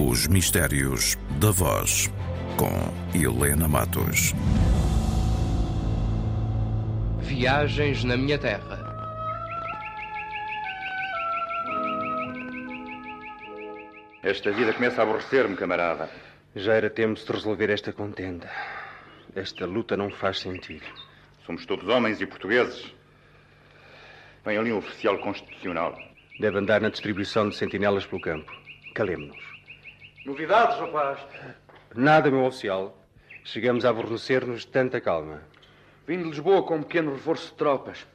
Os Mistérios da Voz, com Helena Matos. Viagens na minha terra. Esta vida começa a aborrecer-me, camarada. Já era tempo de resolver esta contenda. Esta luta não faz sentido. Somos todos homens e portugueses. Vem ali um oficial constitucional. Deve andar na distribuição de sentinelas pelo campo. Calemos-nos. Novidades, rapaz? Nada, meu oficial. Chegamos a aborrecer-nos de tanta calma. Vim de Lisboa com um pequeno reforço de tropas.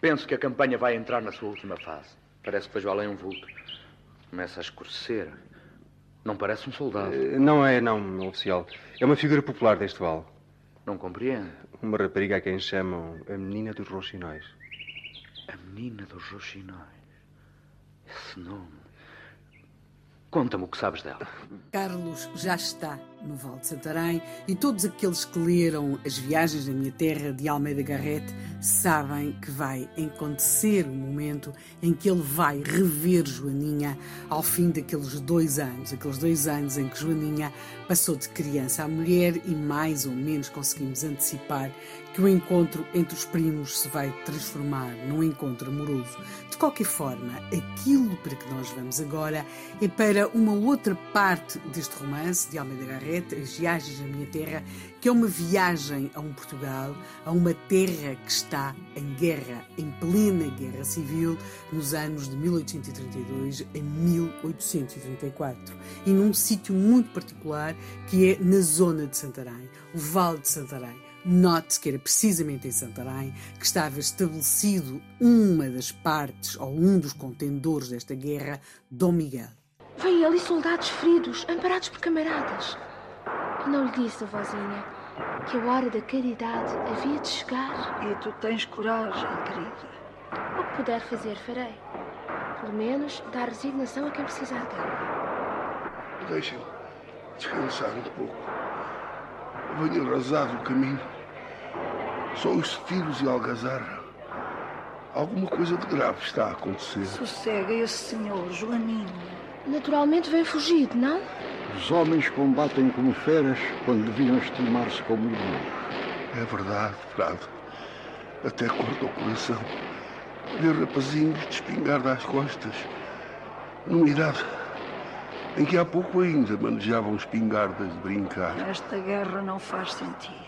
Penso que a campanha vai entrar na sua última fase. Parece que vejo além um vulto. Começa a escurecer. Não parece um soldado. Eh, Não é, não, meu oficial. É uma figura popular deste vale. Não compreendo. Uma rapariga a quem chamam a Menina dos Roxinóis. A menina dos roxinóis. Esse nome. Conta-me o que sabes dela. Carlos já está no Val de Santarém e todos aqueles que leram As Viagens da Minha Terra de Almeida Garrett sabem que vai acontecer o momento em que ele vai rever Joaninha ao fim daqueles dois anos, aqueles dois anos em que Joaninha passou de criança a mulher e mais ou menos conseguimos antecipar que o encontro entre os primos se vai transformar num encontro amoroso. De qualquer forma, aquilo para que nós vamos agora é para uma outra parte deste romance de Almeida Garrett, As Viagens à Minha Terra, que é uma viagem a um Portugal, a uma terra que está em guerra, em plena guerra civil, nos anos de 1832 a 1834, e num sítio muito particular que é na zona de Santarém, o Vale de Santarém. Note que era precisamente em Santarém que estava estabelecido uma das partes ou um dos contendores desta guerra, Dom Miguel. Vêm ali soldados feridos, amparados por camaradas. Eu não lhe disse, vozinha, que a hora da caridade havia de chegar. E tu tens coragem, querida. O que puder fazer, farei. Pelo menos dar resignação a quem precisar dela. Deixem descansar um pouco. Venho arrasado o caminho. Só os filhos e algazarra. Alguma coisa de grave está a acontecer. Sossega esse senhor, Joaninho. Naturalmente vem fugido, não? Os homens combatem como feras quando deviam estimar-se como irmãos. É verdade, Frado. Até corta o coração. Ver rapazinhos de espingarda às costas. Numa idade em que há pouco ainda manejavam espingardas de brincar. Esta guerra não faz sentido.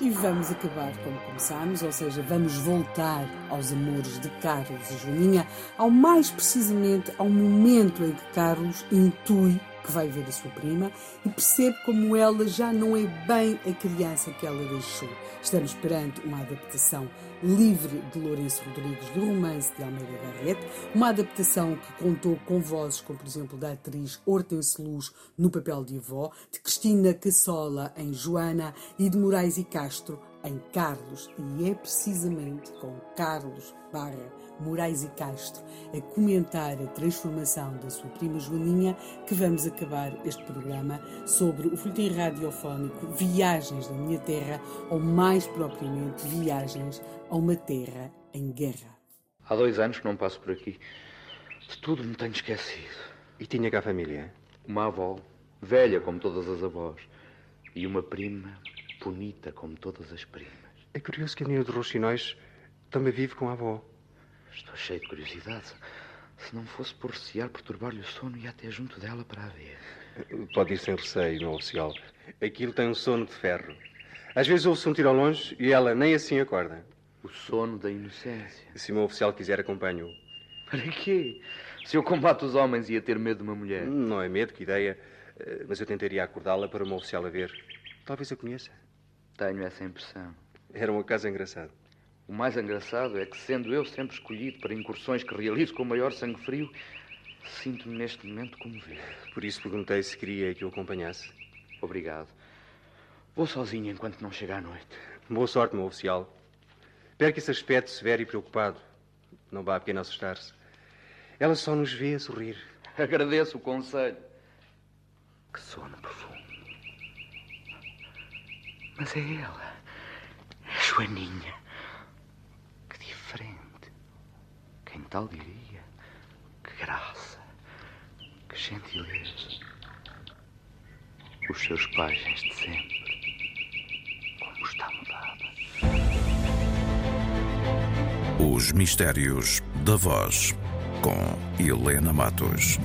E vamos acabar como começámos, ou seja, vamos voltar aos amores de Carlos e Joaninha, ao mais precisamente ao momento em que Carlos intui que vai ver a sua prima e percebe como ela já não é bem a criança que ela deixou. Estamos perante uma adaptação livre de Lourenço Rodrigues do romance de Almeida Garrett, uma adaptação que contou com vozes como, por exemplo, da atriz Hortense Luz no papel de avó, de Cristina Cassola em Joana e de Moraes e Castro em Carlos. E é precisamente com Carlos Barra Moraes e Castro a comentar a transformação da sua prima Joaninha que vamos acabar este programa sobre o folhetim radiofónico Viagens da Minha Terra, ou mais propriamente Viagens a uma Terra em Guerra. Há dois anos que não passo por aqui. De tudo me tenho esquecido. E tinha cá a família? Uma avó, velha como todas as avós. E uma prima, bonita como todas as primas. É curioso que a menina dos Roxinóis também vive com a avó. Estou cheio de curiosidade. Se não fosse por recear perturbar-lhe o sono, ia até junto dela para a ver. Pode ir sem receio, meu oficial. Aquilo tem um sono de ferro. Às vezes ouve-se um tiro ao longe e ela nem assim acorda. O sono da inocência. Se o meu oficial quiser, acompanho-o. Para quê? Se eu combato os homens, ia ter medo de uma mulher. Não é medo, que ideia. Eh, Mas eu tentaria acordá-la para o meu oficial a ver. Talvez a conheça. Tenho essa impressão. Era um acaso engraçado. O mais engraçado é que, sendo eu sempre escolhido para incursões que realizo com o maior sangue frio, sinto-me neste momento comovido. Por isso perguntei se queria que o acompanhasse. Obrigado. Vou sozinho enquanto não chega à noite. Boa sorte, meu oficial. Perca esse aspecto severo e preocupado. Não vá a pena assustar-se. Ela só nos vê a sorrir. Agradeço o conselho. Que sono profundo. Mas é ela. É Joaninha. Que diferente. Quem tal diria? Que graça. Que gentileza. Os seus páginas de sempre. Os Mistérios da Voz, com Helena Matos.